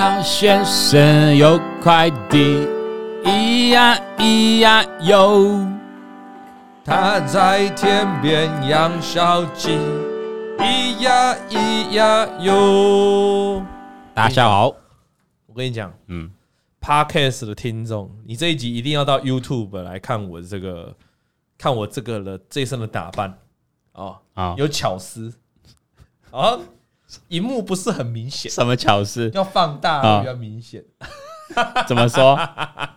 老先生有块地，咿呀咿呀哟，他在天边养小鸡，咿呀咿呀哟。大家好，我跟你讲，嗯，Podcast 的听众，你这一集一定要到 YouTube 来看我这个，看我这个的这一身的打扮。哦，啊，有巧思。啊。荧幕不是很明显，什么巧思？要放大比较明显。怎么说？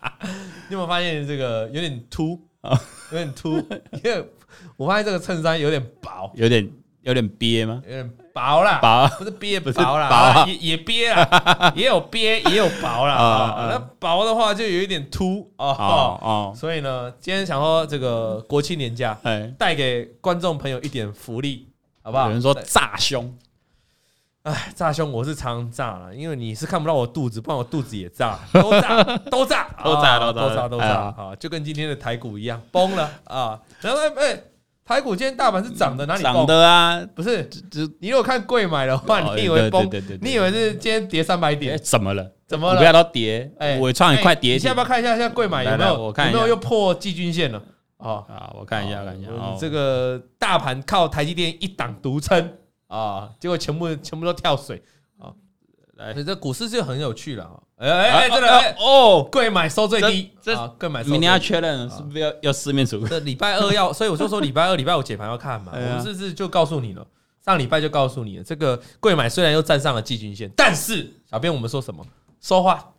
你有没有发现这个有点凸啊？有点凸，因为我发现这个衬衫有点薄，有点有点憋吗？有点薄啦，薄不是憋不是薄啦，也也憋啦，也有憋也有薄啦。那薄的话就有一点凸哦哦。所以呢，今天想说这个国庆年假，带给观众朋友一点福利，好不好？有人说炸胸。哎，炸胸我是常炸了，因为你是看不到我肚子，不然我肚子也炸，都炸，都炸，都炸，都炸，都炸啊！就跟今天的台股一样，崩了啊！然后哎，台股今天大盘是涨的，哪里涨的啊？不是，你如果看柜买的话，你以为崩？你以为是今天跌三百点？怎么了？怎么了？不要都跌！哎，我创一块跌。你现在要不要看一下，现在柜买有没有？有没有又破季均线了？啊，我看一下，看一下。这个大盘靠台积电一档独撑。啊！结果全部全部都跳水啊！来，这股市就很有趣了啊！哎哎哎，真的哦，贵买收最低，这贵买明天要确认是不是要要四面楚？这礼拜二要，所以我就说礼拜二、礼拜五解盘要看嘛。我们是不是就告诉你了？上礼拜就告诉你了，这个贵买虽然又站上了季均线，但是小编我们说什么？说话，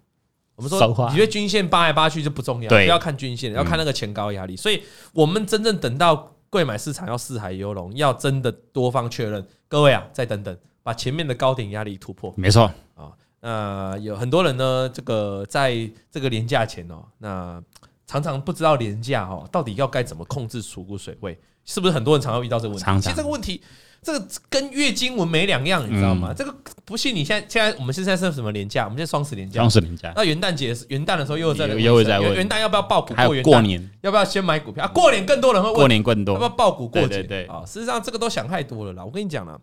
我们说，你觉得均线扒来扒去就不重要，不要看均线，要看那个前高压力。所以我们真正等到。柜买市场要四海游龙，要真的多方确认。各位啊，再等等，把前面的高点压力突破。没错啊，那有很多人呢，这个在这个廉价前哦，那常常不知道廉价哦，到底要该怎么控制储股水位，是不是很多人常常遇到这个问题？其实这个问题。这个跟月经文没两样，你知道吗？嗯、这个不信，你现在现在我们现在是什么年假？我们现在双十年假。双十年假。那元旦节元旦的时候又在又在问元旦要不要爆股过元旦？过年要不要先买股票？啊，过年更多人会问。过年更多。要不要爆股过节？对实上这个都想太多了啦。我跟你讲了，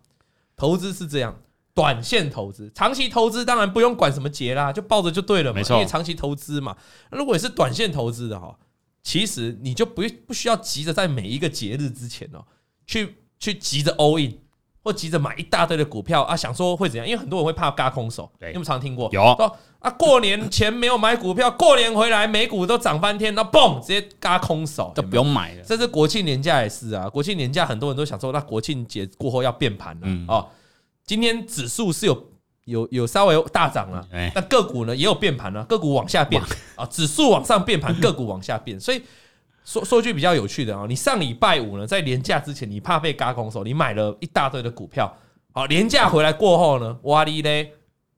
投资是这样，短线投资，长期投资当然不用管什么节啦，就抱着就对了嘛。没错。因为长期投资嘛，如果你是短线投资的哈，其实你就不不需要急着在每一个节日之前哦，去去急着 all in。或急着买一大堆的股票啊，想说会怎样？因为很多人会怕嘎空手，你有没有常听过？有说啊，过年前没有买股票，过年回来美股都涨翻天，那嘣，直接嘎空手，就不用买了。这是国庆年假也是啊，国庆年假很多人都想说，那国庆节过后要变盘了哦。今天指数是有有有稍微大涨了，那个股呢也有变盘了，个股往下变啊，指数往上变盘，个股往下变，所以。说说句比较有趣的啊，你上礼拜五呢，在连假之前，你怕被嘎空手，你买了一大堆的股票，好，连假回来过后呢，哇哩嘞，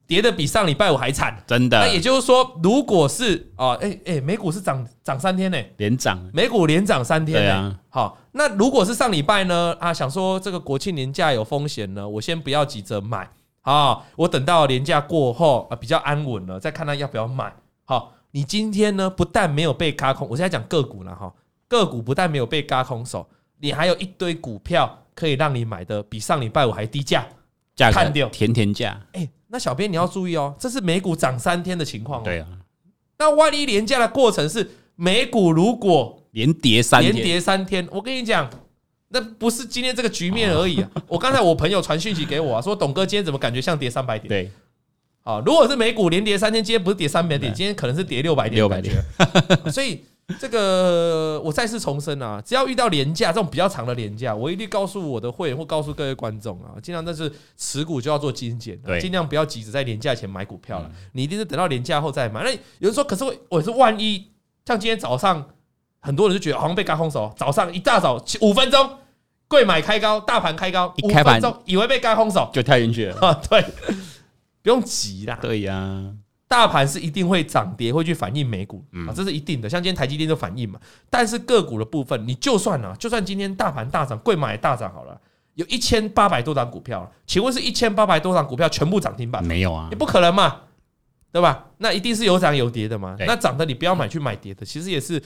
跌的比上礼拜五还惨，真的。那也就是说，如果是啊，哎哎，美股是涨涨三天呢，连涨，美股连涨三天呢。好，那如果是上礼拜呢，啊，想说这个国庆年假有风险呢，我先不要急着买，好，我等到连假过后啊，比较安稳了，再看他要不要买，好。你今天呢，不但没有被轧空，我现在讲个股了哈，个股不但没有被嘎空手，你还有一堆股票可以让你买的比上礼拜五还低价，看掉甜甜价。哎，那小编你要注意哦，这是美股涨三天的情况哦。对啊，那万一连假的过程是美股如果连跌三天，连跌三天，我跟你讲，那不是今天这个局面而已啊。我刚才我朋友传讯息给我啊，说董哥今天怎么感觉像跌三百点？对。啊，如果是美股连跌三天，今天不是跌三百点，今天可能是跌六百点。六百点，所以这个我再次重申啊，只要遇到廉价这种比较长的廉价，我一定告诉我的会员或告诉各位观众啊，尽量但是持股就要做精简，尽量不要急着在廉价前买股票了，你一定是等到廉价后再买。那有人说，可是我我是万一像今天早上，很多人就觉得好像被干空手，早上一大早五分钟柜买开高，大盘开高，一开盘以为被该空手就跳进去了啊，对。不用急啦，对呀，大盘是一定会涨跌，会去反映美股啊，这是一定的。像今天台积电就反映嘛，但是个股的部分，你就算啊，就算今天大盘大涨，贵买也大涨好了，有一千八百多档股票，请问是一千八百多档股票全部涨停板？没有啊，也不可能嘛，对吧？那一定是有涨有跌的嘛。那涨的你不要买去买跌的，其实也是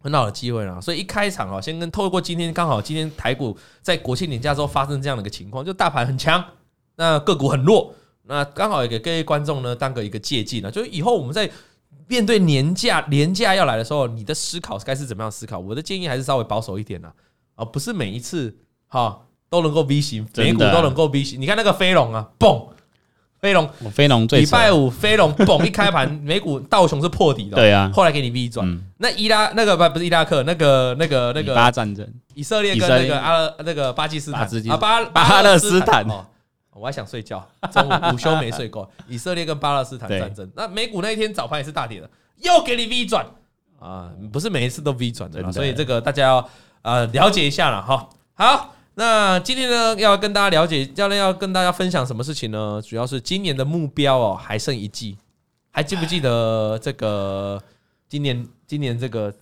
很好的机会啦。所以一开场啊，先跟透过今天刚好今天台股在国庆年假之后发生这样的一个情况，就大盘很强，那个股很弱。那刚好也给各位观众呢当个一个借鉴呢，就是以后我们在面对年假年假要来的时候，你的思考该是怎么样思考？我的建议还是稍微保守一点呢，啊，不是每一次哈都能够 V 型，美股都能够 V 型。你看那个飞龙啊，嘣。飞龙，飞龙最礼拜五飞龙 嘣一开盘，美股道琼是破底的。对啊，后来给你 V 转。那伊拉那个不不是伊拉克，那个那个那个巴战争，以色列跟那个阿那个巴基斯坦。啊巴巴勒斯坦哦，我还想睡觉，中午午休没睡够。以色列跟巴勒斯坦战争，那美股那一天早盘也是大跌的，又给你 V 转。啊，不是每一次都 V 转的，所以这个大家要呃了解一下了哈。好。那今天呢，要跟大家了解，教练要跟大家分享什么事情呢？主要是今年的目标哦，还剩一季，还记不记得这个今年今年这个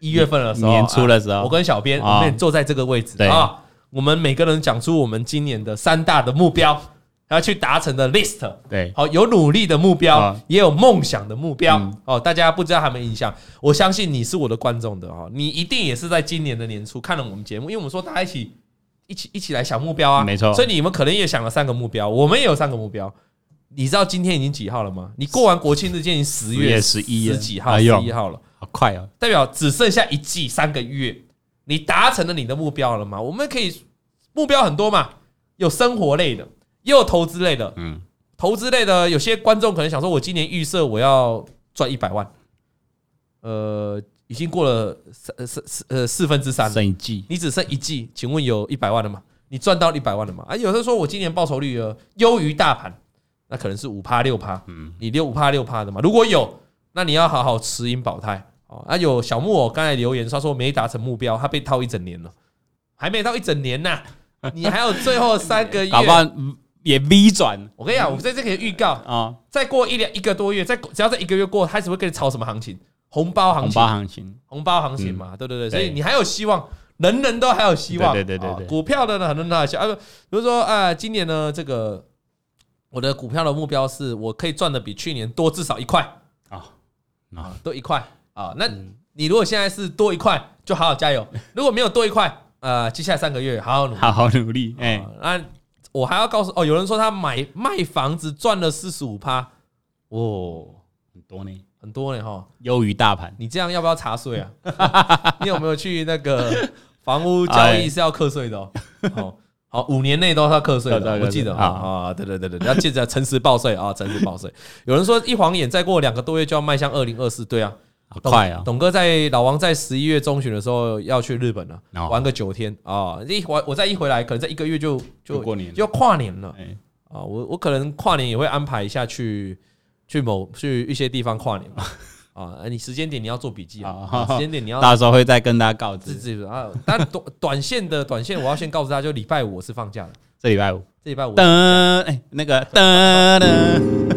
一月份的时候，年初的时候，我跟小编我们坐在这个位置啊，我们每个人讲出我们今年的三大的目标，要去达成的 list。对，好，有努力的目标，也有梦想的目标。哦，大家不知道他们印象，我相信你是我的观众的哦，你一定也是在今年的年初看了我们节目，因为我们说大家一起。一起一起来想目标啊，没错。所以你们可能也想了三个目标，我们也有三个目标。你知道今天已经几号了吗？你过完国庆日，今天十月十一十几号，十一号了，好快啊！代表只剩下一季三个月，你达成了你的目标了吗？我们可以目标很多嘛，有生活类的，也有投资类的。嗯，投资类的有些观众可能想说，我今年预设我要赚一百万，呃。已经过了四四四呃四分之三，剩一季，你只剩一季，请问有一百万了吗？你赚到一百万了吗？啊，有人说我今年报酬率优于大盘，那可能是五趴六趴，嗯，你六五趴六趴的嘛？如果有，那你要好好持盈保泰哦。啊，有小木偶刚才留言说说没达成目标，他被套一整年了，还没到一整年呢，你还有最后三个月，搞不好也 V 转。我跟你讲，我在这里预告啊，再过一两一个多月，再只要在一个月过，开始会跟你炒什么行情？红包行情，红包行情，红包行情嘛，对对对，所以你还有希望，人人都还有希望，对对对对，股票的呢，很多人都还有希望。比如说啊，今年呢，这个我的股票的目标是我可以赚的比去年多至少一块。啊啊，多一块。啊。那你如果现在是多一块，就好好加油；如果没有多一块，呃，接下来三个月好好努力，好好努力。哎，那我还要告诉哦，有人说他买卖房子赚了四十五趴，哦，很多呢。很多呢哈，优于大盘。你这样要不要查税啊？你有没有去那个房屋交易是要课税的哦？好，五年内都是要课税的，我记得啊啊，对对对对，要记得诚实报税啊，诚实报税。有人说一晃眼再过两个多月就要迈向二零二四，对啊，好快啊！董哥在老王在十一月中旬的时候要去日本了，玩个九天啊！一我我再一回来，可能在一个月就就过年，就要跨年了。啊，我我可能跨年也会安排一下去。去某去一些地方跨年嘛 啊，你时间点你要做笔记啊，时间点你要，到时候会再跟大家告知。啊，但短短线的短线，我要先告诉大家，就礼拜五我是放假的，这礼拜五，这礼拜五。噔，哎，那个噔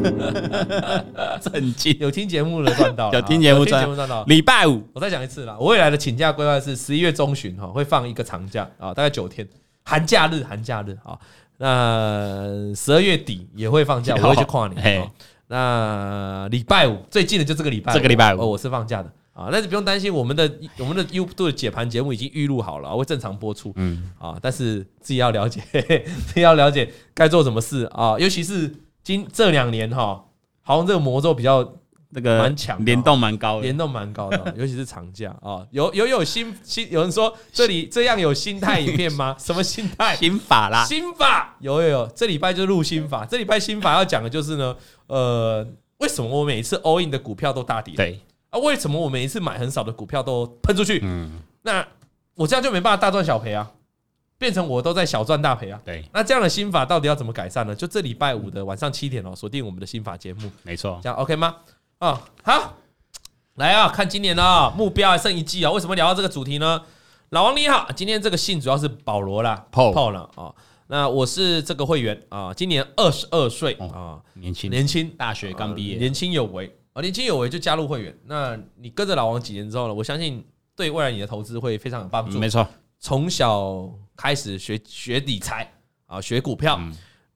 噔，震惊！有听节目的赚到，有听节目赚到。礼拜五，我再讲一次啦，我未来的请假规划是十一月中旬哈，会放一个长假啊，大概九天，寒假日，寒假日啊。那十二月底也会放假，我会去跨年。那礼拜五最近的就这个礼拜，这个礼拜五，我是放假的。啊，但是不用担心，我们的我们的 YouTube 的解盘节目已经预录好了，会正常播出。嗯。啊，但是自己要了解，自己要了解该做什么事。啊，尤其是今这两年哈，好像这个魔咒比较那个蛮强，联动蛮高的，联动蛮高的，尤其是长假啊，有有有心心有人说这里这样有心态影片吗？什么心态？心法啦，心法有有有，这礼拜就录心法，这礼拜心法要讲的就是呢。呃，为什么我每一次 all in 的股票都大跌？对啊，为什么我每一次买很少的股票都喷出去？嗯，那我这样就没办法大赚小赔啊，变成我都在小赚大赔啊。对，那这样的心法到底要怎么改善呢？就这礼拜五的晚上七点哦，锁定我们的心法节目。没错，这样 OK 吗？啊，好，来啊，看今年啊，目标还剩一季啊。为什么聊到这个主题呢？老王你好，今天这个信主要是保罗啦，Paul 了啊。那我是这个会员啊，今年二十二岁啊，年轻年轻，大学刚毕业，年轻有为啊，年轻有为就加入会员。那你跟着老王几年之后呢？我相信对未来你的投资会非常有帮助。没错，从小开始学学理财啊，学股票。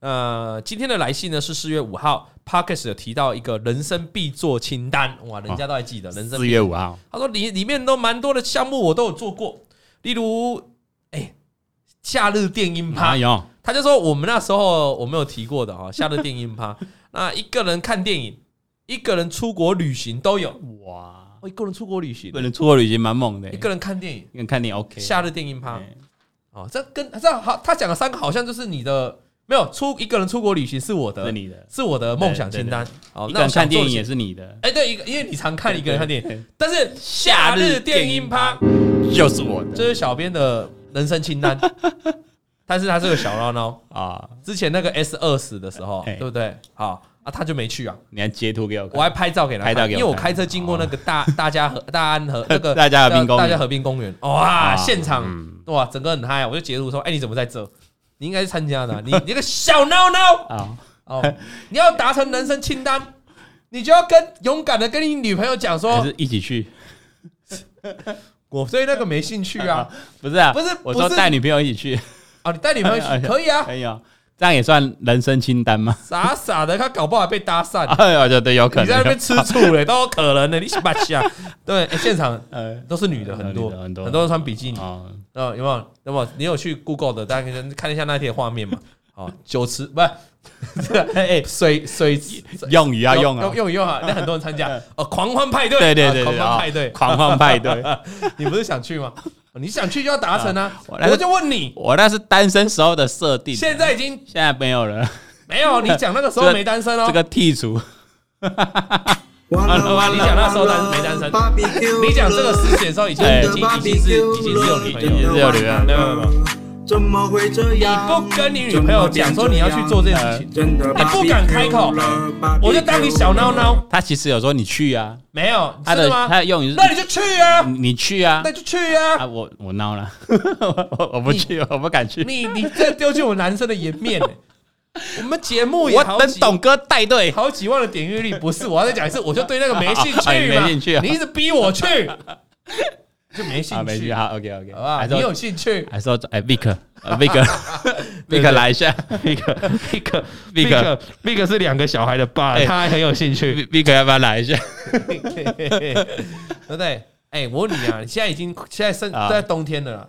呃，今天的来信呢是四月五号，Podcast 有提到一个人生必做清单，哇，人家都还记得。人生四月五号，他说里里面都蛮多的项目我都有做过，例如。夏日电音趴，他就说我们那时候我没有提过的哈，夏日电音趴，那一个人看电影，一个人出国旅行都有。哇，一个人出国旅行，一个人出国旅行蛮猛的，一个人看电影，一个人看电影 OK，夏日电音趴，哦，这跟这好，他讲的三个好像就是你的。没有出一个人出国旅行是我的，是你的，是我的梦想清单。好，那看电影也是你的。哎，对，一个因为你常看一个人看电影，但是夏日电音趴就是我的，这是小编的人生清单。但是他是个小孬孬。啊，之前那个 S 二十的时候，对不对？好啊，他就没去啊。你还截图给我，我还拍照给他，因为我开车经过那个大大家河大安河 那个大家大家河滨公园，哇，现场哇，整个很嗨，我就截图说，哎，你怎么在这？你应该是参加的，你你个小孬孬啊！哦，你要达成人生清单，你就要跟勇敢的跟你女朋友讲说，一起去。我对那个没兴趣啊，不是啊，不是，我说带女朋友一起去。哦，你带女朋友去可以啊，可以啊，这样也算人生清单吗？傻傻的，他搞不好被搭讪。哎呀，对对，有可能。你在那边吃醋嘞，都有可能的。你是白瞎？对，现场呃 都是女的，很多很多，很多人穿比基尼。呃，有没有？有没有？你有去 Google 的？大家可以看一下那天画面嘛。哦，酒池不是，哎，水水用语要用啊，用语用啊，那很多人参加 哦，狂欢派对，对对对，狂欢派对，狂欢派对，你不是想去吗？你想去就要达成啊！我就问你，我那是单身时候的设定，现在已经现在没有了，没有。你讲那个时候没单身哦，这个剔除。完了完了，你讲那时候单身没单身？你讲这个时期的时候已经已经已经是已经是有女朋友，是有女朋友，没有没有。怎么会这样？你不跟你女朋友讲说你要去做这件事情，你不敢开口，我就当你小孬孬。他其实有说你去啊，没有他的他的用语是，那你就去啊，你去啊，那就去啊。啊，我我孬了，我我不去，我不敢去。你你这丢尽我男生的颜面。我们节目也好，我等董哥带队，好几万的点阅率，不是我要再讲一次，我就对那个没兴趣，没兴趣，你一直逼我去，就没兴趣，没兴趣，好，OK OK，好吧，你有兴趣，还是说哎，Vick，Vick，Vick 来一下，Vick，Vick，Vick 是两个小孩的爸，他还很有兴趣，Vick 要不要来一下？对不对？哎，我问你啊，现在已经现在是在冬天了，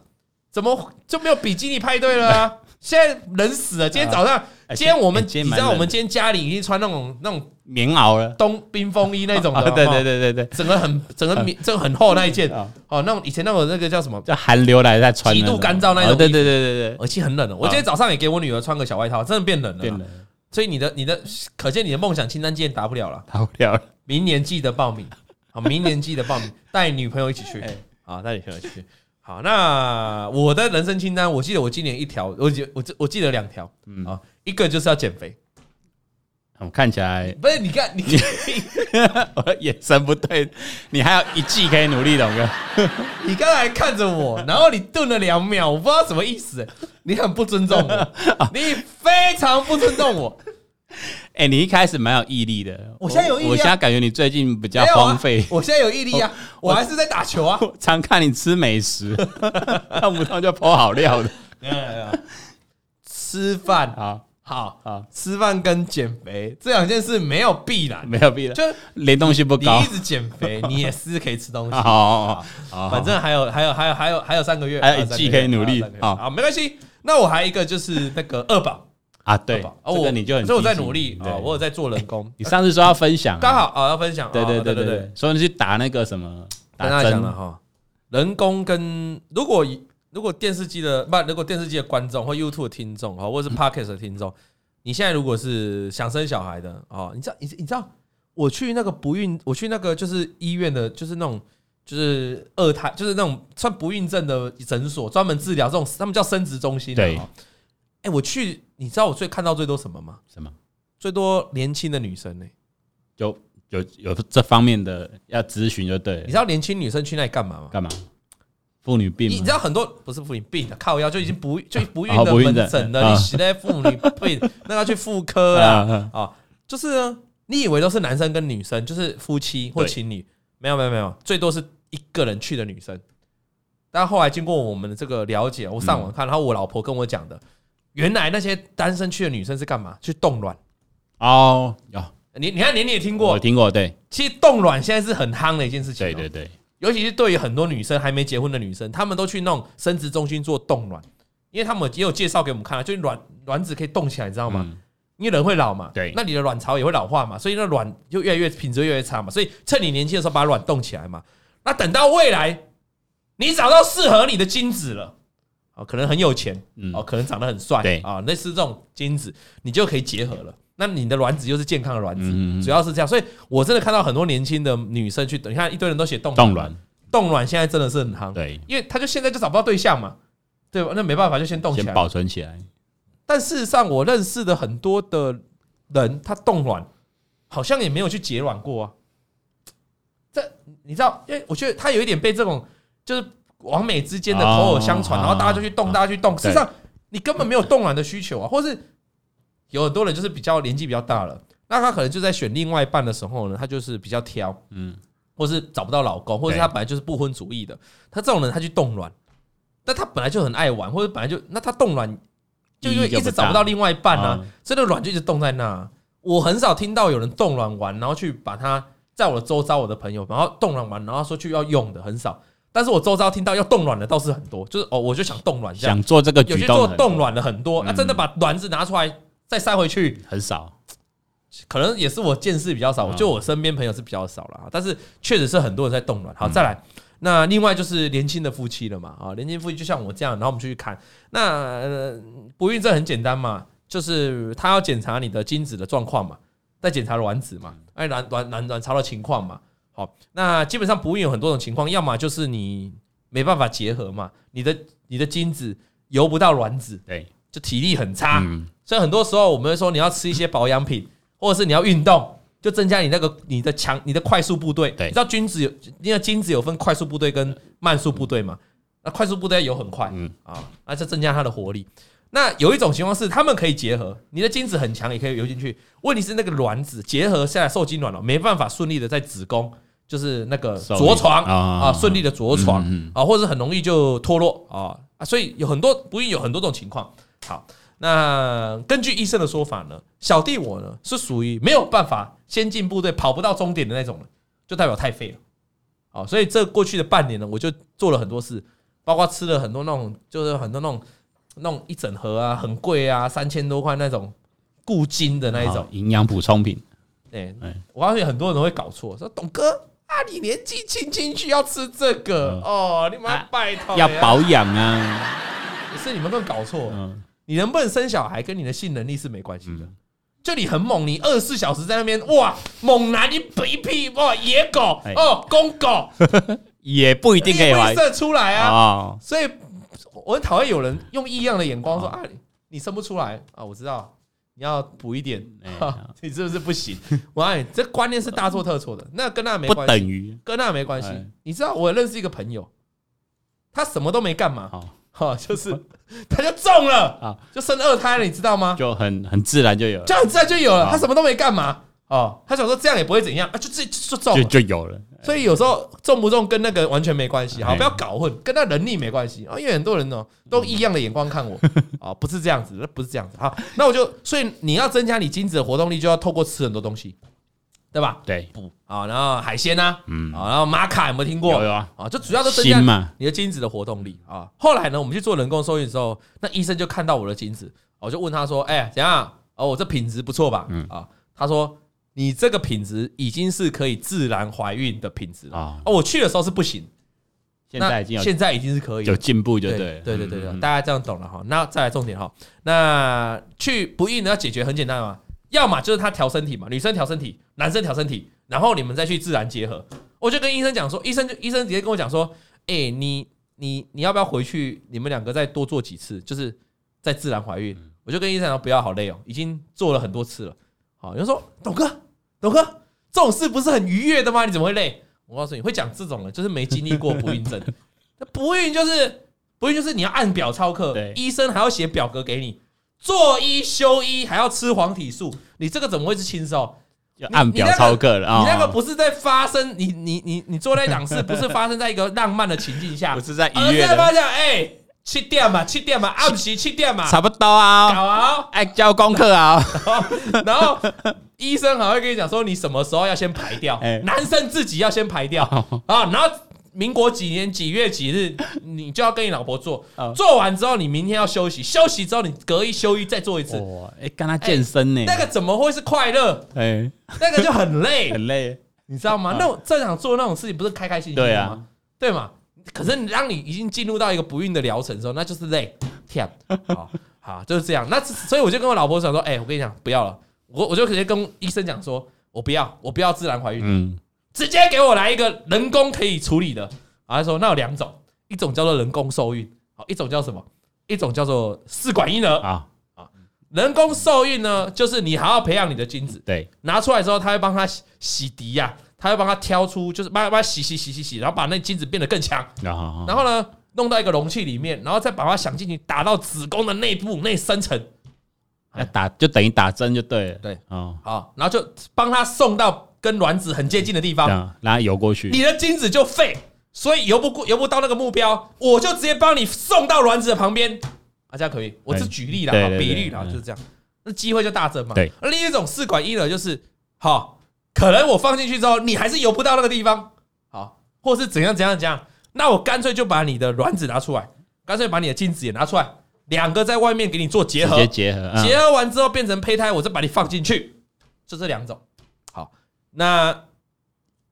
怎么就没有比基尼派对了啊？现在人死了，今天早上。今天我们你知道我们今天家里已经穿那种那种棉袄了，冬冰风衣那种的，对对对对对，整个很 整个棉，这个很厚那一件。哦，那种以前那种那个叫什么？叫寒流来在穿，极度干燥那种，对对对对对，而且很冷的。我今天早上也给我女儿穿个小外套，真的变冷了，变冷。所以你的你的，可见你的梦想清单今天达不了了，达不了了。明年记得报名，好，明年记得报名，带女朋友一起去，好，带女朋友一起去。好，那我的人生清单，我记得我今年一条，我记我我记得两条，嗯啊，一个就是要减肥。我看起来不是，你看你，我眼神不对，你还有一季可以努力，董哥。你刚才看着我，然后你顿了两秒，我不知道什么意思，你很不尊重我，你非常不尊重我。哎，你一开始蛮有毅力的，我现在有毅力，我现在感觉你最近比较荒废。我现在有毅力啊，我还是在打球啊，常看你吃美食，动不动就泼好料的。吃饭啊。好好吃饭跟减肥这两件事没有必然，没有必然，就连东西不高。你一直减肥，你也是可以吃东西。好，好，反正还有还有还有还有还有三个月，还有一季可以努力。好，好，没关系。那我还有一个就是那个二宝啊，对，这个你就很，所以我在努力啊，我有在做人工。你上次说要分享，刚好啊要分享。对对对对对，所以你去打那个什么，跟他讲了哈，人工跟如果。如果电视机的不，如果电视机的观众或 YouTube 的听众啊，或者是 Podcast 的听众，你现在如果是想生小孩的哦，你知道你你知道我去那个不孕，我去那个就是医院的，就是那种就是二胎，就是那种算不孕症的诊所，专门治疗这种，他们叫生殖中心。对，哎，我去，你知道我最看到最多什么吗？什么？最多年轻的女生呢？有有有这方面的要咨询就对。你知道年轻女生去那里干嘛吗？干嘛？妇女病，你知道很多不是妇女病的，靠腰就已经不就不孕的门诊了。你写在妇女病，那要去妇科啊啊！就是你以为都是男生跟女生，就是夫妻或情侣，没有没有没有，最多是一个人去的女生。但后来经过我们的这个了解，我上网看，然后我老婆跟我讲的，原来那些单身去的女生是干嘛？去冻卵哦。有你你看，你你也听过？我听过。对，其实冻卵现在是很夯的一件事情。对对对。尤其是对于很多女生还没结婚的女生，她们都去那种生殖中心做冻卵，因为他们也有介绍给我们看，就是卵卵子可以冻起来，你知道吗？嗯、因为人会老嘛，对，那你的卵巢也会老化嘛，所以那卵就越来越品质越来越差嘛。所以趁你年轻的时候把卵冻起来嘛。那等到未来你找到适合你的精子了，哦，可能很有钱，哦，可能长得很帅，对啊，类似这种精子，你就可以结合了。那你的卵子又是健康的卵子，嗯、主要是这样。所以我真的看到很多年轻的女生去，你看一堆人都写冻卵，冻卵现在真的是很夯，对，因为他就现在就找不到对象嘛，对吧？那没办法，就先冻起来，先保存起来。但事实上，我认识的很多的人，他冻卵好像也没有去结卵过啊。这你知道？因为我觉得他有一点被这种就是网美之间的口耳相传，然后大家就去动，大家去动。事实上，你根本没有动卵的需求啊，或是。有很多人就是比较年纪比较大了，那他可能就在选另外一半的时候呢，他就是比较挑，嗯，或是找不到老公，或者是他本来就是不婚主义的，他这种人他去动卵，但他本来就很爱玩，或者本来就那他动卵，就因为一直找不到另外一半啊，所以那个卵就一直冻在那。我很少听到有人冻卵完，然后去把它在我的周遭，我的朋友，然后冻卵完，然后说去要用的很少。但是我周遭听到要冻卵的倒是很多，就是哦，我就想冻卵，想做这个举动，有去做冻卵的很多，那真的把卵子拿出来。再塞回去很少，可能也是我见识比较少，就我身边朋友是比较少了。但是确实是很多人在冻卵。好，再来，那另外就是年轻的夫妻了嘛。啊，年轻夫妻就像我这样，然后我们就去看。那不孕症很简单嘛，就是他要检查你的精子的状况嘛，再检查卵子嘛，哎，卵卵卵卵巢的情况嘛。好，那基本上不孕有很多种情况，要么就是你没办法结合嘛，你的你的精子游不到卵子，对，就体力很差。所以很多时候我们会说，你要吃一些保养品，或者是你要运动，就增加你那个你的强你的快速部队。你知道精子有，因为精子有分快速部队跟慢速部队嘛？那快速部队游很快，嗯啊，那就增加它的活力。那有一种情况是，他们可以结合，你的精子很强，也可以游进去。问题是那个卵子结合下来受精卵了，没办法顺利的在子宫，就是那个着床啊，顺利的着床啊，或者很容易就脱落啊啊，所以有很多不孕有很多种情况。好。那根据医生的说法呢，小弟我呢是属于没有办法先进部队跑不到终点的那种人，就代表太废了。好，所以这过去的半年呢，我就做了很多事，包括吃了很多那种，就是很多那种那种一整盒啊，很贵啊，三千多块那种固精的那一种营养补充品。对，我发现很多人都会搞错，说董哥啊，你年纪轻轻需要吃这个。哦，你妈拜托要保养啊，可 是你们都搞错。你能不能生小孩跟你的性能力是没关系的，就你很猛，你二十四小时在那边哇，猛男一匹匹哇，野狗。哦，公狗。也不一定可以射出来啊。所以我很讨厌有人用异样的眼光说啊，你生不出来。啊，我知道你要补一点，你是不是不行？我告诉你，这观念是大错特错的，那跟那没关系，等于跟那没关系。你知道我认识一个朋友，他什么都没干嘛。哈，就是他就中了啊，就生二胎了，你知道吗？就很很自然就有了，就很自然就有了。他什么都没干嘛哦，他想说这样也不会怎样啊，就自己就中了，就有了。所以有时候中不中跟那个完全没关系，好，不要搞混，跟他能力没关系啊。因为很多人呢都异样的眼光看我啊，不是这样子，那不是这样子。好，那我就所以你要增加你精子的活动力，就要透过吃很多东西。对吧？对，补啊，然后海鲜呐，嗯，啊，然后玛卡有没有听过？有有啊，啊，就主要都增加你的精子的活动力啊。后来呢，我们去做人工受孕的时候，那医生就看到我的精子，我就问他说：“哎，怎样？哦，我这品质不错吧？”嗯啊，他说：“你这个品质已经是可以自然怀孕的品质了啊。”哦，我去的时候是不行，现在已经现在已经是可以有进步，就对，对对对对，大家这样懂了哈。那再来重点哈，那去不孕呢要解决很简单嘛。要么就是他调身体嘛，女生调身体，男生调身体，然后你们再去自然结合。我就跟医生讲说，医生就医生直接跟我讲说，哎，你你你要不要回去？你们两个再多做几次，就是再自然怀孕。我就跟医生讲，不要，好累哦，已经做了很多次了。好，有人说，董哥，董哥，这种事不是很愉悦的吗？你怎么会累？我告诉你会讲这种的，就是没经历过不孕症。不孕就是不孕，就是你要按表操课，医生还要写表格给你。做一休一还要吃黄体素，你这个怎么会是轻松？要按表操课了啊！你那个不是在发生，你你你你做那档事不是发生在一个浪漫的情境下，不是在愉悦的。哎，七点嘛，七点嘛，按时七点嘛，差不多啊。搞啊，爱交功课啊。然后医生还会跟你讲说，你什么时候要先排掉？男生自己要先排掉啊。然后民国几年几月几日，你就要跟你老婆做，做完之后你明天要休息，休息之后你隔一休一再做一次。哇，哎，跟他健身呢？那个怎么会是快乐？哎，那个就很累，很累，你知道吗？那种正常做那种事情不是开开心心的吗？对吗？可是你当你已经进入到一个不孕的疗程的时候，那就是累，天，好，好，就是这样。那所以我就跟我老婆讲说，哎，我跟你讲，不要了，我我就直接跟医生讲说，我不要，我不要自然怀孕，嗯。直接给我来一个人工可以处理的，啊，他说那有两种，一种叫做人工受孕，好，一种叫什么？一种叫做试管婴儿。啊。啊，人工受孕呢，就是你还要培养你的精子，对，拿出来之后，他会帮他洗涤呀，他会帮他挑出，就是帮他洗洗洗洗洗，然后把那精子变得更强，然后呢，弄到一个容器里面，然后再把它想进去打到子宫的内部内深层，打就等于打针就对了，对，哦，好，然后就帮他送到。跟卵子很接近的地方，然后游过去，你的精子就废，所以游不过，游不到那个目标，我就直接帮你送到卵子的旁边，啊，这样可以，我是举例啦，比例啦，就是这样，那机会就大增嘛。对，另一种试管婴儿就是，好，可能我放进去之后，你还是游不到那个地方，好，或是怎样怎样怎样，那我干脆就把你的卵子拿出来，干脆把你的精子也拿出来，两个在外面给你做结合，结合，结合完之后变成胚胎，我再把你放进去，就这两种。好那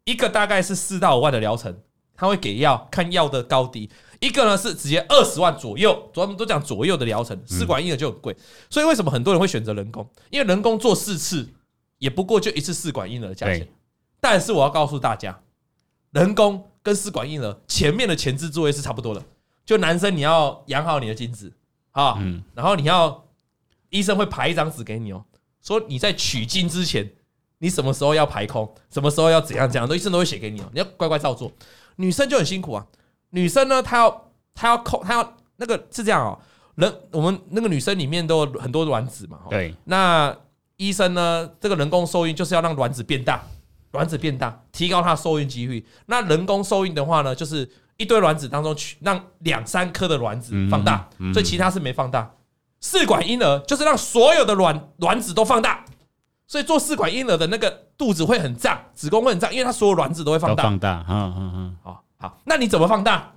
一个大概是四到五万的疗程，他会给药，看药的高低。一个呢是直接二十万左右，专门都讲左右的疗程，试管婴儿就很贵。所以为什么很多人会选择人工？因为人工做四次也不过就一次试管婴儿的价钱。但是我要告诉大家，人工跟试管婴儿前面的前置作业是差不多的。就男生你要养好你的精子啊，然后你要医生会排一张纸给你哦，说你在取精之前。你什么时候要排空？什么时候要怎样怎样？都医生都会写给你哦，你要乖乖照做。女生就很辛苦啊，女生呢，她要她要控，她要那个是这样哦。人我们那个女生里面都有很多卵子嘛，对。那医生呢，这个人工受孕就是要让卵子变大，卵子变大，提高它受孕几率。那人工受孕的话呢，就是一堆卵子当中取让两三颗的卵子放大，所以其他是没放大。试管婴儿就是让所有的卵卵子都放大。所以做试管婴儿的那个肚子会很胀，子宫会很胀，因为它所有卵子都会放大。放大，嗯嗯嗯，好，好，那你怎么放大？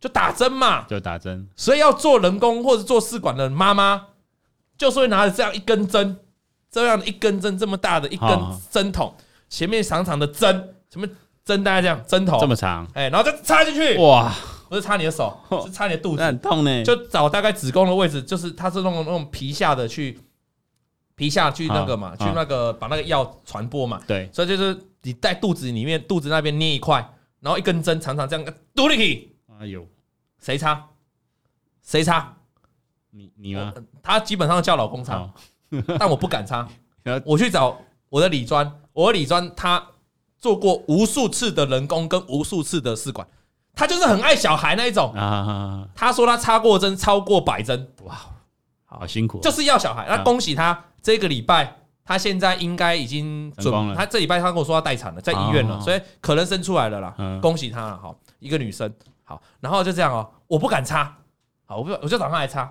就打针嘛，就打针。所以要做人工或者做试管的妈妈，就是会拿着这样一根针，这样的一根针这么大的一根针筒，前面长长的针，什么针？大概这样，针头这么长，哎，然后就插进去。哇，不是插你的手，是插你的肚子，很痛呢。就找大概子宫的位置，就是它是那种那种皮下的去。皮下去那个嘛，去那个把那个药传播嘛，对，所以就是你在肚子里面，肚子那边捏一块，然后一根针长长这样嘟进去。哎呦，谁插？谁插？你你吗？他基本上叫老公擦，但我不敢擦。我去找我的理专，我的理专他做过无数次的人工跟无数次的试管，他就是很爱小孩那一种。他说他插过针超过百针，哇，好辛苦，就是要小孩。那恭喜他。这个礼拜，他现在应该已经准，他这礼拜他跟我说他待产了，在医院了，所以可能生出来了啦，恭喜他了，好，一个女生，好，然后就这样哦，我不敢擦，好，我不，我就找他来插，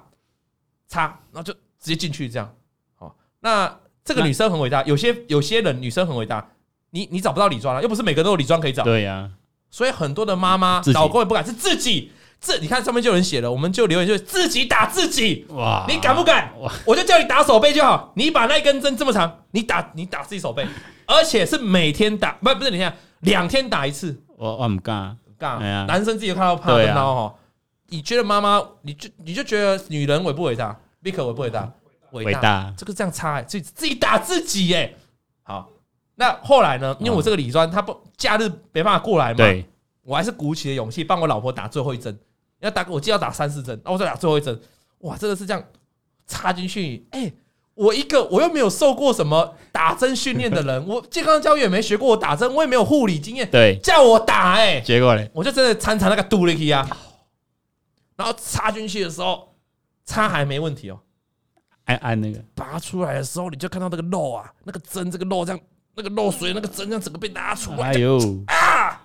插，然后就直接进去这样，好，那这个女生很伟大，有些有些人女生很伟大，你你找不到理专了，又不是每个都有理专可以找，对呀，所以很多的妈妈老公也不敢，是自己。这你看上面就有人写了，我们就留言就自己打自己哇！你敢不敢？我就叫你打手背就好。你把那根针这么长，你打你打自己手背，而且是每天打，不不是你看两天打一次。我我不敢，敢。男生自己看到怕跟刀哈。你觉得妈妈，你就你就觉得女人伟不伟大？Vick 伟不伟大？伟大。这个这样插，自己自己打自己耶。好，那后来呢？因为我这个理专他不假日没办法过来嘛，我还是鼓起了勇气帮我老婆打最后一针。要打，我记得要打三四针，然后我再打最后一针。哇，真的是这样插进去。哎、欸，我一个我又没有受过什么打针训练的人，我健康教育也没学过我打针，我也没有护理经验。对，叫我打、欸，哎，结果嘞，我就真的参参那个杜力气啊。然后插进去的时候，插还没问题哦、喔。按按那个拔出来的时候，你就看到那个肉啊，那个针，这个肉这样，那个漏水，那个针这样整个被拿出来。哎呦啊！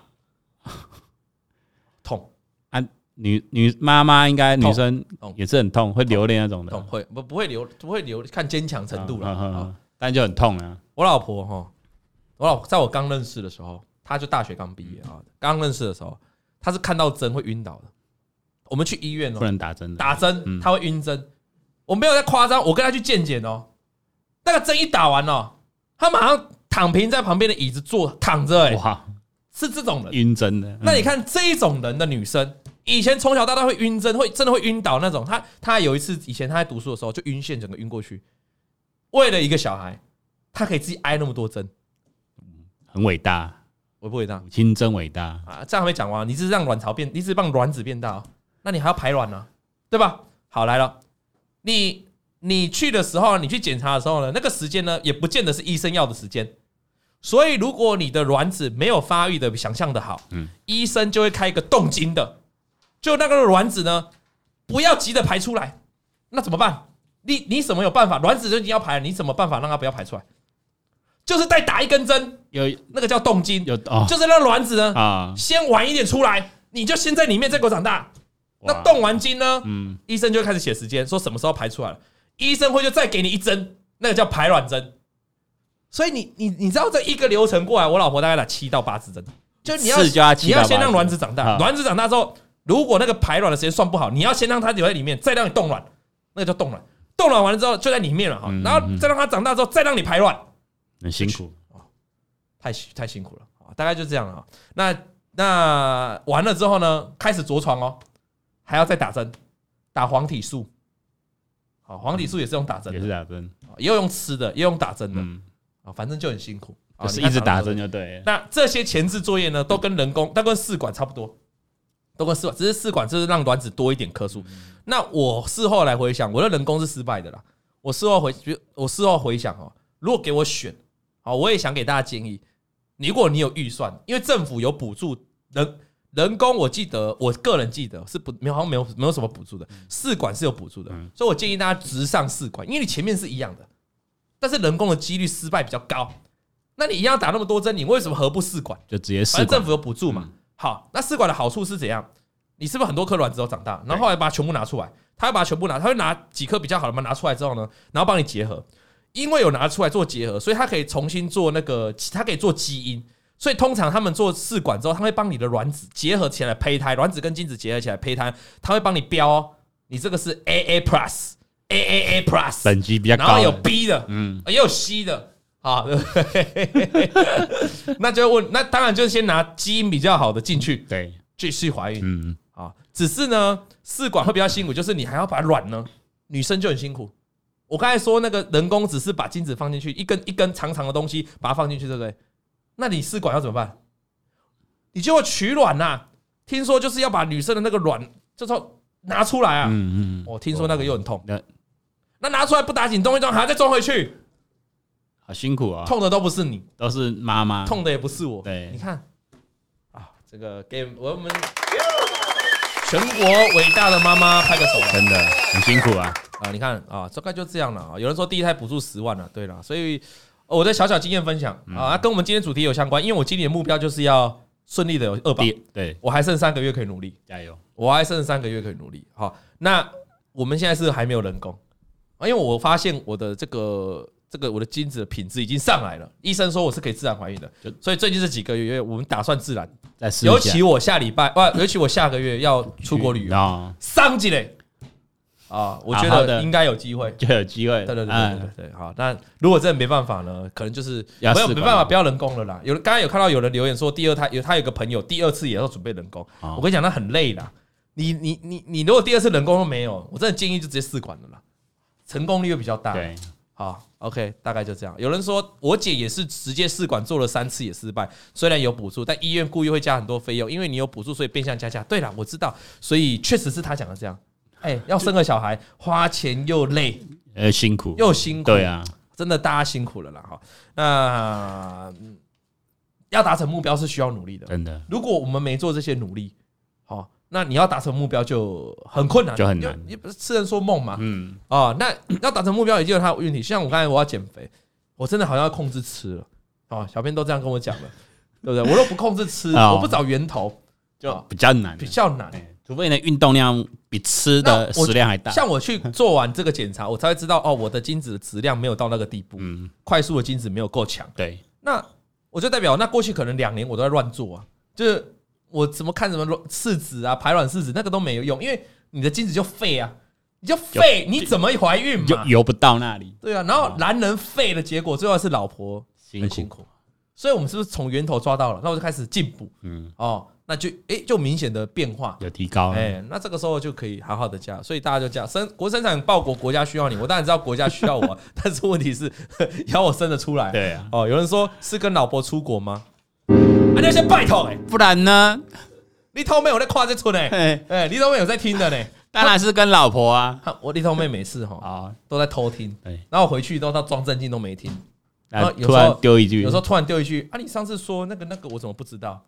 痛。女女妈妈应该女生也是很痛，会流泪那种的。痛会不不会流不会流，看坚强程度了。但就很痛啊。我老婆哈，我老婆在我刚认识的时候，她就大学刚毕业啊，刚认识的时候，她是看到针会晕倒的。我们去医院哦，不能打针，打针他会晕针。我没有在夸张，我跟他去健检哦，那个针一打完哦，他马上躺平在旁边的椅子坐躺着，哎，哇，是这种人晕针的。那你看这一种人的女生，以前从小到大会晕针，会真的会晕倒那种。他他有一次以前他在读书的时候就晕线，整个晕过去，为了一个小孩，他可以自己挨那么多针，很伟大。伟不伟大？母亲真伟大啊！这样还没讲完，你是让卵巢变，你是让卵子变大，那你还要排卵呢，对吧？好，来了，你你去的时候，你去检查的时候呢，那个时间呢，也不见得是医生要的时间。所以，如果你的卵子没有发育的比想象的好，嗯，医生就会开一个动经的，就那个卵子呢，不要急着排出来，那怎么办？你你什么有办法？卵子就已经要排了，你怎么办法让它不要排出来？就是再打一根针，有那个叫动经，有哦，就是让卵子呢啊，先晚一点出来，你就先在里面再给我长大。那动完筋呢，嗯，医生就开始写时间，说什么时候排出来了。医生会就再给你一针，那个叫排卵针。所以你你你知道这一个流程过来，我老婆大概打七到八支针，就你要你要先让卵子长大，卵子长大之后，如果那个排卵的时间算不好，你要先让它留在里面，再让你冻卵，那个叫冻卵。冻卵完了之后就在里面了哈，然后再让它长大之后，再让你排卵。很辛苦啊，太太辛苦了啊！大概就这样啊。那那完了之后呢，开始着床哦，还要再打针，打黄体素。好，黄体素也是用打针，也是打针，也有用吃的，也有用打针的啊。反正就很辛苦就，是一直打针就对。那这些前置作业呢，都跟人工，都跟试管差不多，都跟试管，只是试管就是让卵子多一点颗数。那我事后来回想，我的人工是失败的啦。我事后回，我事后回想哦，如果给我选。好，我也想给大家建议，如果你有预算，因为政府有补助人人工，我记得我个人记得是不没有好像没有没有什么补助的，试管是有补助的，所以我建议大家直上试管，因为你前面是一样的，但是人工的几率失败比较高，那你一样打那么多针，你为什么何不试管？就直接试，反正政府有补助嘛。好，那试管的好处是怎样？你是不是很多颗卵子都长大，然后后来把它全部拿出来，他会把它全部拿，他会拿几颗比较好的嘛拿出来之后呢，然后帮你结合。因为有拿出来做结合，所以他可以重新做那个，他可以做基因。所以通常他们做试管之后，他会帮你的卵子结合起来胚胎，卵子跟精子结合起来胚胎，他会帮你标，你这个是 AA plus，AAA plus 等级比较高，然后有 B 的，嗯，也有 C 的啊。那就问，那当然就是先拿基因比较好的进去，对，继续怀孕，嗯啊。只是呢，试管会比较辛苦，就是你还要把卵呢，女生就很辛苦。我刚才说那个人工只是把精子放进去，一根一根长长的东西把它放进去，对不对？那你试管要怎么办？你就要取卵呐！听说就是要把女生的那个卵，就说拿出来啊！嗯嗯，我听说那个又很痛。那拿出来不打紧，动一动还要再装回去，好辛苦啊！痛的都不是你，都是妈妈，痛的也不是我。对，你看啊，这个给我们全国伟大的妈妈拍个手，真的很辛苦啊！啊，你看啊，大概就这样了啊。有人说第一胎补助十万了，对了，所以我的小小经验分享啊，跟我们今天主题有相关。因为我今年的目标就是要顺利的有二宝，对，我还剩三个月可以努力，加油！我还剩三个月可以努力。好，那我们现在是还没有人工啊，因为我发现我的这个这个我的精子的品质已经上来了，医生说我是可以自然怀孕的，所以最近这几个月我们打算自然。尤其我下礼拜，哇，尤其我下个月要出国旅游，上级嘞。啊，我觉得应该有机会，就 有机会。对对对对对，好。那如果真的没办法呢？可能就是没有没办法，不要人工了啦。有刚刚有看到有人留言说，第二胎有他有个朋友第二次也要准备人工。我跟你讲，那很累啦。你你你你如果第二次人工都没有，我真的建议就直接试管了啦，成功率会比较大。对，好，OK，大概就这样。有人说我姐也是直接试管做了三次也失败，虽然有补助，但医院故意会加很多费用，因为你有补助，所以变相加价。对了，我知道，所以确实是他讲的这样。哎、欸，要生个小孩，花钱又累，呃，辛苦又辛苦，对啊，真的大家辛苦了啦哈。那要达成目标是需要努力的，真的。如果我们没做这些努力，好，那你要达成目标就很困难，就很难。你不是痴人说梦嘛？嗯啊，那要达成目标，也就有它的问题。像我刚才我要减肥，我真的好像要控制吃了啊。小编都这样跟我讲了，对不对？我都不控制吃，我不找源头，就比较难，比较难。除非你的运动量比吃的食量还大，像我去做完这个检查，我才会知道哦，我的精子的质量没有到那个地步，嗯，快速的精子没有够强，对。那我就代表那过去可能两年我都在乱做啊，就是我怎么看什么试纸啊、排卵试纸那个都没有用，因为你的精子就废啊，你就废，你怎么怀孕嘛？就游不到那里。对啊，然后男人废的结果，最后是老婆很辛苦。所以我们是不是从源头抓到了？那我就开始进步，嗯，哦，那就哎，就明显的变化有提高，哎，那这个时候就可以好好的加。所以大家就加生国生产报国，国家需要你。我当然知道国家需要我，但是问题是 要我生得出来。对啊，哦，有人说是跟老婆出国吗？啊，你要先拜托哎，不然呢？你头妹有在夸这出呢？哎，你头妹有在听的呢？当然是跟老婆啊。我你头妹每次哈啊都在偷听，然后回去都到装正经都没听。然后突然丢一句，有时候突然丢一句啊！你上次说那个那个，我怎么不知道？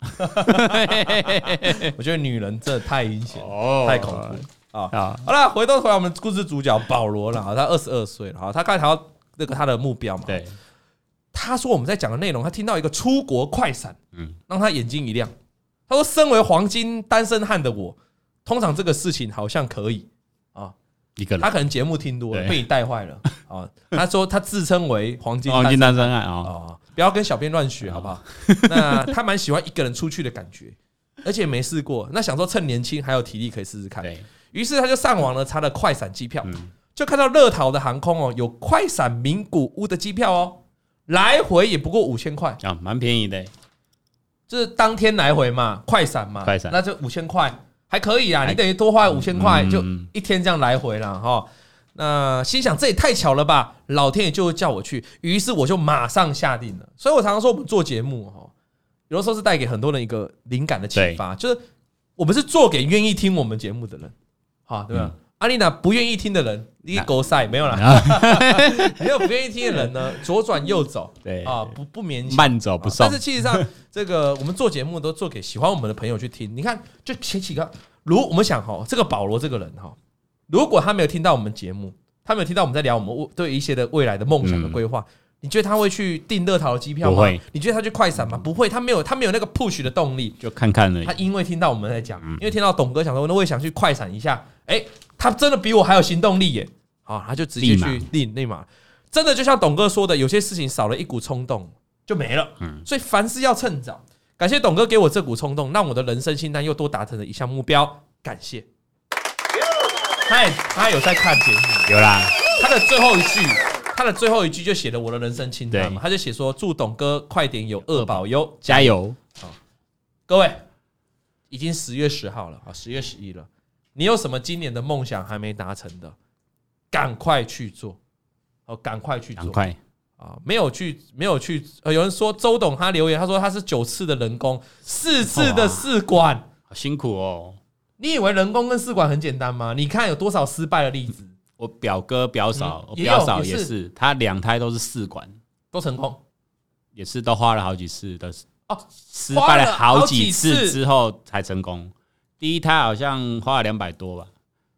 我觉得女人真的太阴险，太恐怖啊！好了，回到回来，我们故事主角保罗了，他二十二岁了，他刚才谈到那个他的目标嘛。对，他说我们在讲的内容，他听到一个出国快闪，嗯，让他眼睛一亮。他说：“身为黄金单身汉的我，通常这个事情好像可以。”一个人，他可能节目听多了，被你带坏了。啊！他说他自称为黄金黄金单身汉啊，不要跟小编乱学好不好？那他蛮喜欢一个人出去的感觉，而且没试过，那想说趁年轻还有体力可以试试看。于是他就上网了查了快闪机票，就看到乐桃的航空哦，有快闪名古屋的机票哦，来回也不过五千块。啊，蛮便宜的，就是当天来回嘛，快闪嘛，快闪。那就五千块。还可以啊，你等于多花五千块，就一天这样来回了哈。那心想这也太巧了吧，老天爷就会叫我去，于是我就马上下定了。所以我常常说，我们做节目哈，有的时候是带给很多人一个灵感的启发，就是我们是做给愿意听我们节目的人，哈，对吧？阿丽娜不愿意听的人，你狗赛没有了。没有不愿意听的人呢，左转右走，对啊，不不勉强，慢走不送。但是其实上，这个我们做节目都做给喜欢我们的朋友去听。你看，就前几个，如我们想哈，这个保罗这个人哈，如果他没有听到我们节目，他没有听到我们在聊我们对一些的未来的梦想的规划。你觉得他会去订乐桃的机票吗？你觉得他去快闪吗？不会，他没有，他没有那个 push 的动力。就看看而已。他因为听到我们在讲，因为听到董哥想说，那我也想去快闪一下。哎，他真的比我还有行动力耶！啊，他就直接去立立马。真的就像董哥说的，有些事情少了一股冲动就没了。嗯。所以凡事要趁早。感谢董哥给我这股冲动，让我的人生清单又多达成了一项目标。感谢。他也他有在看节目，有啦。他的最后一句。他的最后一句就写了我的人生清单嘛，他就写说祝董哥快点有二宝哟，加油！好，各位，已经十月十号了啊，十月十一了，你有什么今年的梦想还没达成的，赶快去做哦，赶快去做，赶快啊！没有去，没有去，呃，有人说周董他留言，他说他是九次的人工，四次的试管，好辛苦哦。你以为人工跟试管很简单吗？你看有多少失败的例子。我表哥表嫂，我表嫂也是，他两胎都是试管，都成功，也是都花了好几次的哦，失败了好几次之后才成功。第一胎好像花了两百多吧，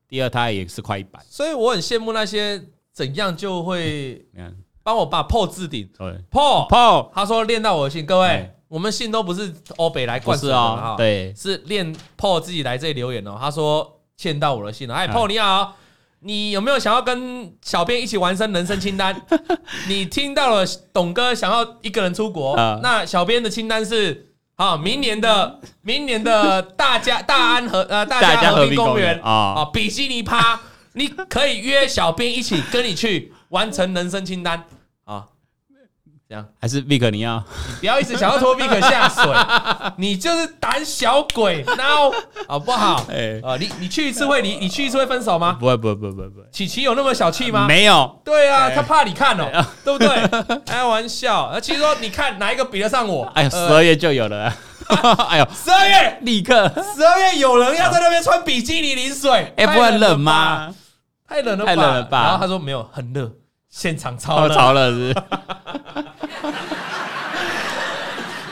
第二胎也是快一百。所以我很羡慕那些怎样就会 帮我把 PO 置顶，PO PO，他说练到我的信，各位，我们信都不是欧北来灌输的，对，是练 PO 自己来这里留言哦。他说欠到我的信了，哎，PO 你好。你有没有想要跟小编一起完成人生清单？你听到了董哥想要一个人出国，那小编的清单是好，明年的明年的大家 大安和呃大家和平公园啊，比基尼趴，你可以约小编一起跟你去完成人生清单。这样还是 Vick 你要？你不要一直想要拖 Vick 下水，你就是胆小鬼，no 好不好？哎啊，你你去一次会你你去一次会分手吗？不会不会不会不会。琪琪有那么小气吗？没有。对啊，他怕你看哦，对不对？开玩笑。啊，其实说你看哪一个比得上我？哎呀，十二月就有了。哎呦，十二月立刻，十二月有人要在那边穿比基尼淋水，哎，不会冷吗？太冷了，太冷了吧？然后他说没有，很热，现场超热，超热是。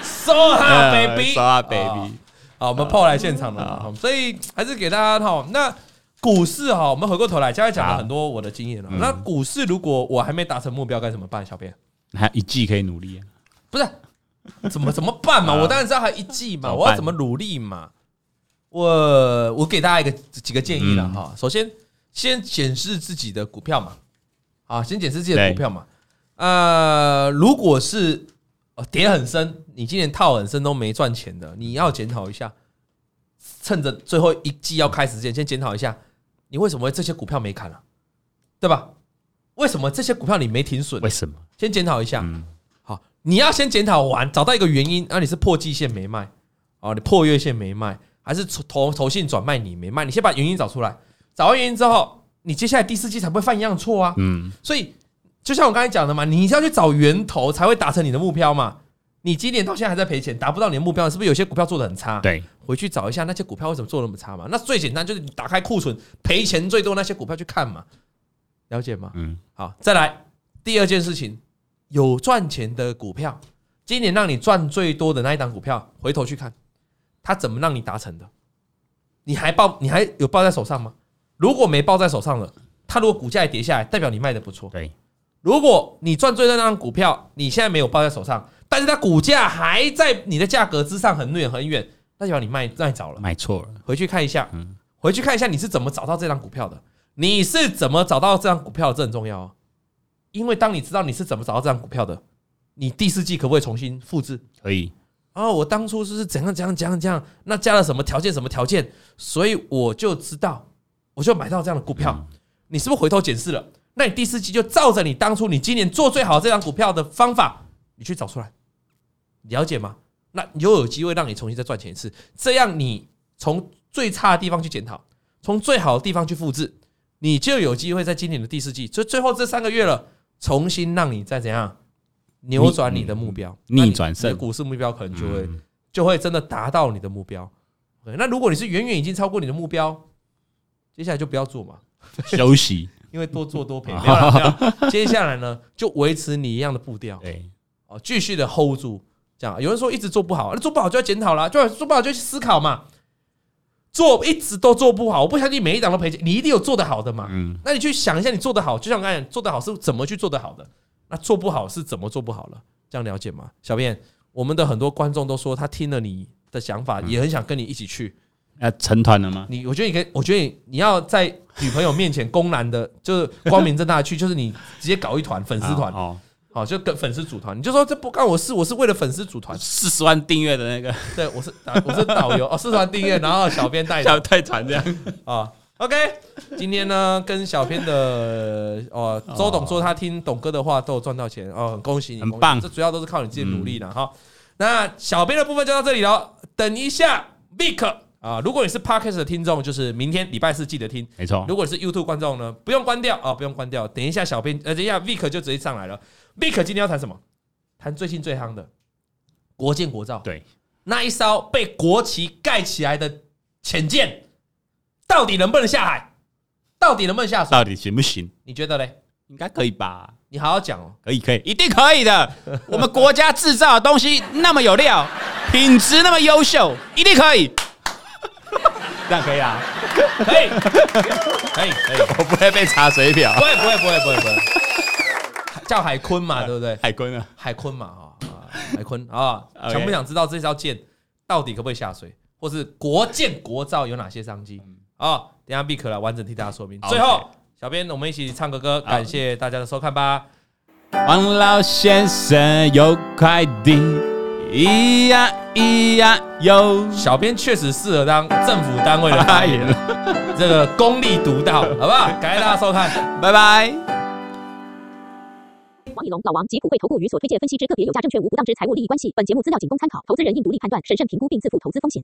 说哈 baby，说哈 baby，好，我们砲来现场了，所以还是给大家哈。那股市哈，我们回过头来，刚才讲了很多我的经验了。那股市如果我还没达成目标，该怎么办？小编还有一季可以努力，不是？怎么怎么办嘛？我当然知道还有一季嘛，我要怎么努力嘛？我我给大家一个几个建议了哈。首先，先检视自己的股票嘛，啊，先检视自己的股票嘛。呃，如果是哦，跌很深，你今年套很深都没赚钱的，你要检讨一下。趁着最后一季要开始之前，先检讨一下，你为什么这些股票没砍了，对吧？为什么这些股票你没停损？为什么？先检讨一下。好，你要先检讨完，找到一个原因。啊，你是破季线没卖，哦，你破月线没卖，还是投投信转卖你没卖？你先把原因找出来。找完原因之后，你接下来第四季才不会犯一样错啊。嗯。所以。就像我刚才讲的嘛，你是要去找源头才会达成你的目标嘛。你今年到现在还在赔钱，达不到你的目标，是不是有些股票做的很差？对，回去找一下那些股票为什么做那么差嘛。那最简单就是你打开库存赔钱最多那些股票去看嘛，了解吗？嗯，好，再来第二件事情，有赚钱的股票，今年让你赚最多的那一档股票，回头去看它怎么让你达成的，你还抱你还有抱在手上吗？如果没抱在手上了，它如果股价也跌下来，代表你卖的不错。对。如果你赚最多那张股票，你现在没有抱在手上，但是它股价还在你的价格之上很远很远，那就要你卖卖早了，买错了。回去看一下，回去看一下你是怎么找到这张股票的，你是怎么找到这张股票的，这很重要哦。因为当你知道你是怎么找到这张股票的，你第四季可不可以重新复制？可以。哦，我当初是怎样怎样怎样怎样，那加了什么条件什么条件，所以我就知道，我就买到这样的股票。你是不是回头检视了？那你第四季就照着你当初你今年做最好这张股票的方法，你去找出来，了解吗？那又有机会让你重新再赚钱一次。这样你从最差的地方去检讨，从最好的地方去复制，你就有机会在今年的第四季，就最后这三个月了，重新让你再怎样扭转你的目标，逆转胜，股市目标可能就会就会真的达到你的目标。那如果你是远远已经超过你的目标，接下来就不要做嘛，休息。因为多做多赔，没有了，没有。接下来呢，就维持你一样的步调，对，哦，继续的 hold 住。这样，有人说一直做不好，那做不好就要检讨了，就做不好就去思考嘛。做一直都做不好，我不相信每一档都赔钱，你一定有做得好的嘛。嗯，那你去想一下，你做得好，就像我刚才讲，做得好是怎么去做得好的？那做不好是怎么做不好了？这样了解吗？小编，我们的很多观众都说，他听了你的想法，也很想跟你一起去。要成团了吗？你我觉得你可以，我觉得你你要在女朋友面前公然的，就是光明正大的去，就是你直接搞一团粉丝团，哦，好，就跟粉丝组团，你就说这不干我事，我是为了粉丝组团，四十万订阅的那个，对，我是我是导游哦，四十万订阅，然后小编带小带团这样。啊，OK，今天呢跟小编的哦周董说他听董哥的话都有赚到钱哦，很恭喜你，很棒，这主要都是靠你自己努力的哈。那小编的部分就到这里了，等一下 Vic。啊，如果你是 Podcast 的听众，就是明天礼拜四记得听，没错。如果你是 YouTube 观众呢，不用关掉啊，不用关掉。等一下，小编呃，等一下 Vic 就直接上来了。Vic 今天要谈什么？谈最近最夯的国建国造。对，那一艘被国旗盖起来的潜舰，到底能不能下海？到底能不能下水？到底行不行？你觉得嘞？应该可以吧？你好好讲哦。可以，可以，一定可以的。我们国家制造的东西那么有料，品质那么优秀，一定可以。这样可以啊，可以，可以，可以，我不会被查水表，不会，不会，不会，不会，不会，叫海坤嘛，对不对？海坤啊，海坤嘛，哈，海坤啊，想不想知道这艘舰到底可不可以下水，或是国舰国造有哪些商机？啊，等下 Vic 来完整替大家说明。最后，小编，我们一起唱个歌，感谢大家的收看吧。王老先生有块地。咿呀咿呀哟，小编确实适合当政府单位的发言人，这个功力独到，好不好？感谢大家收看，拜拜。王以龙、老王及普惠投顾与所推荐分析之个别有价证券无不当之财务利益关系。本节目资料仅供参考，投资人应独立判断、审慎评估并自负投资风险。